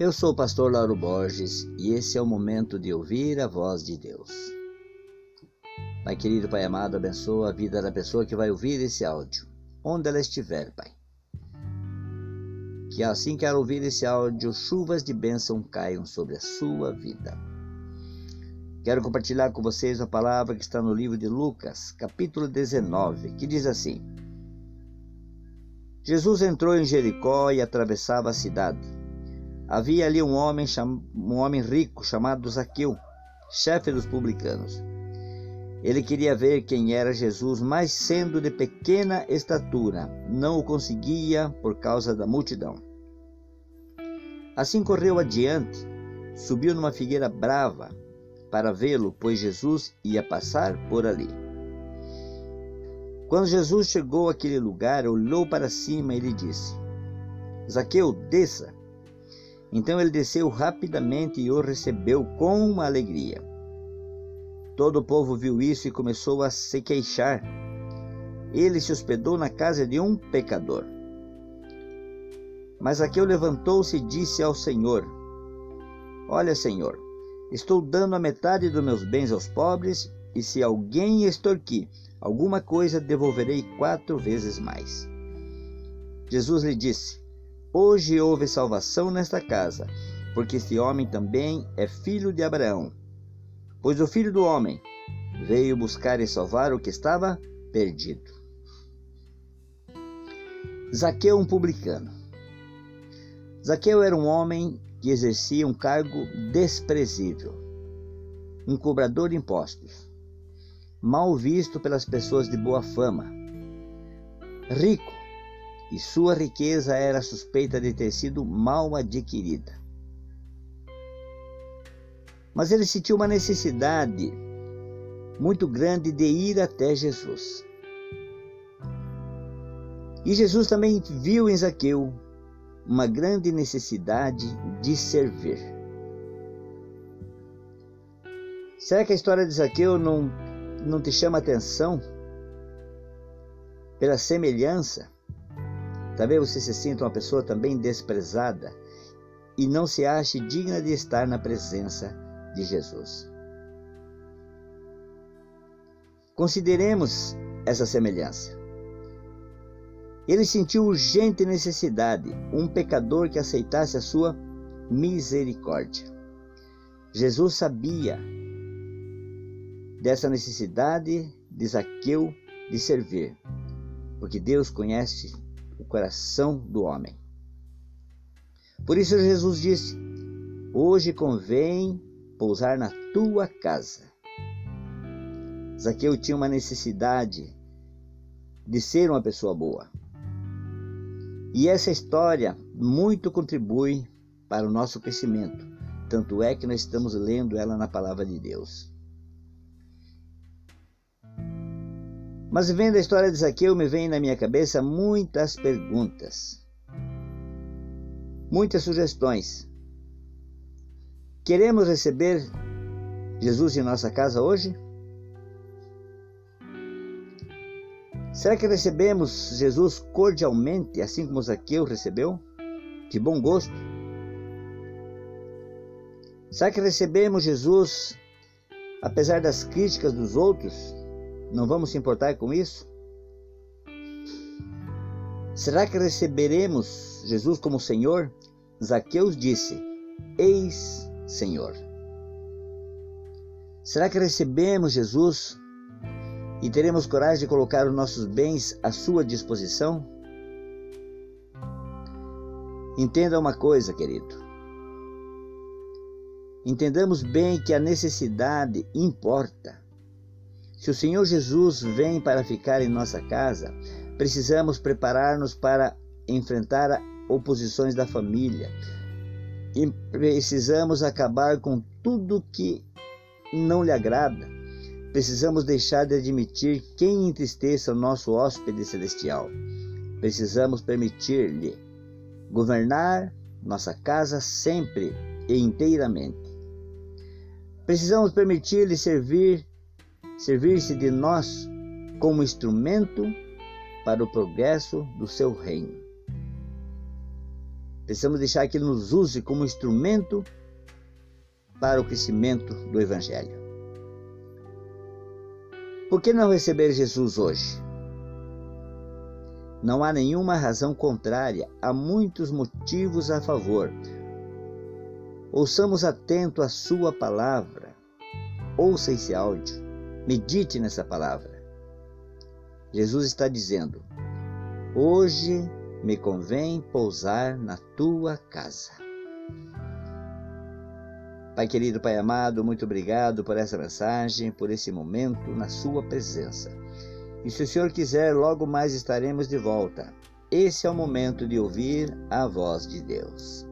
Eu sou o pastor Lauro Borges e esse é o momento de ouvir a voz de Deus. Pai querido, Pai amado, abençoa a vida da pessoa que vai ouvir esse áudio, onde ela estiver, Pai. Que assim que ela ouvir esse áudio, chuvas de bênção caiam sobre a sua vida. Quero compartilhar com vocês a palavra que está no livro de Lucas, capítulo 19, que diz assim: Jesus entrou em Jericó e atravessava a cidade. Havia ali um homem, um homem rico chamado Zaqueu, chefe dos publicanos. Ele queria ver quem era Jesus, mas sendo de pequena estatura, não o conseguia por causa da multidão. Assim correu adiante, subiu numa figueira brava para vê-lo, pois Jesus ia passar por ali. Quando Jesus chegou àquele lugar, olhou para cima e lhe disse: Zaqueu, desça, então ele desceu rapidamente e o recebeu com alegria. Todo o povo viu isso e começou a se queixar. Ele se hospedou na casa de um pecador. Mas Aqueu levantou-se e disse ao Senhor: Olha, Senhor, estou dando a metade dos meus bens aos pobres, e se alguém extorquir alguma coisa, devolverei quatro vezes mais. Jesus lhe disse: Hoje houve salvação nesta casa, porque este homem também é filho de Abraão. Pois o filho do homem veio buscar e salvar o que estava perdido. Zaqueu, um publicano. Zaqueu era um homem que exercia um cargo desprezível, um cobrador de impostos, mal visto pelas pessoas de boa fama, rico, e sua riqueza era suspeita de ter sido mal adquirida. Mas ele sentiu uma necessidade muito grande de ir até Jesus. E Jesus também viu em Zaqueu uma grande necessidade de servir. Será que a história de Zaqueu não, não te chama atenção pela semelhança Talvez você se sinta uma pessoa também desprezada e não se ache digna de estar na presença de Jesus. Consideremos essa semelhança. Ele sentiu urgente necessidade, um pecador que aceitasse a sua misericórdia. Jesus sabia dessa necessidade de Zaqueu de servir, porque Deus conhece o coração do homem. Por isso Jesus disse: Hoje convém pousar na tua casa. Zaqueu tinha uma necessidade de ser uma pessoa boa. E essa história muito contribui para o nosso crescimento. Tanto é que nós estamos lendo ela na palavra de Deus. Mas vendo a história de Zaqueu, me vem na minha cabeça muitas perguntas, muitas sugestões. Queremos receber Jesus em nossa casa hoje? Será que recebemos Jesus cordialmente, assim como Zaqueu recebeu? De bom gosto? Será que recebemos Jesus apesar das críticas dos outros? Não vamos se importar com isso? Será que receberemos Jesus como Senhor? Zaqueus disse: Eis Senhor. Será que recebemos Jesus e teremos coragem de colocar os nossos bens à sua disposição? Entenda uma coisa, querido. Entendamos bem que a necessidade importa. Se o Senhor Jesus vem para ficar em nossa casa, precisamos preparar-nos para enfrentar oposições da família. E precisamos acabar com tudo que não lhe agrada. Precisamos deixar de admitir quem entristeça o nosso hóspede celestial. Precisamos permitir-lhe governar nossa casa sempre e inteiramente. Precisamos permitir-lhe servir servir-se de nós como instrumento para o progresso do seu reino. Precisamos deixar que Ele nos use como instrumento para o crescimento do Evangelho. Por que não receber Jesus hoje? Não há nenhuma razão contrária, há muitos motivos a favor. Ouçamos atento a Sua palavra. Ouça esse áudio. Medite nessa palavra. Jesus está dizendo: Hoje me convém pousar na tua casa. Pai querido, Pai amado, muito obrigado por essa mensagem, por esse momento na Sua presença. E se o Senhor quiser, logo mais estaremos de volta. Esse é o momento de ouvir a voz de Deus.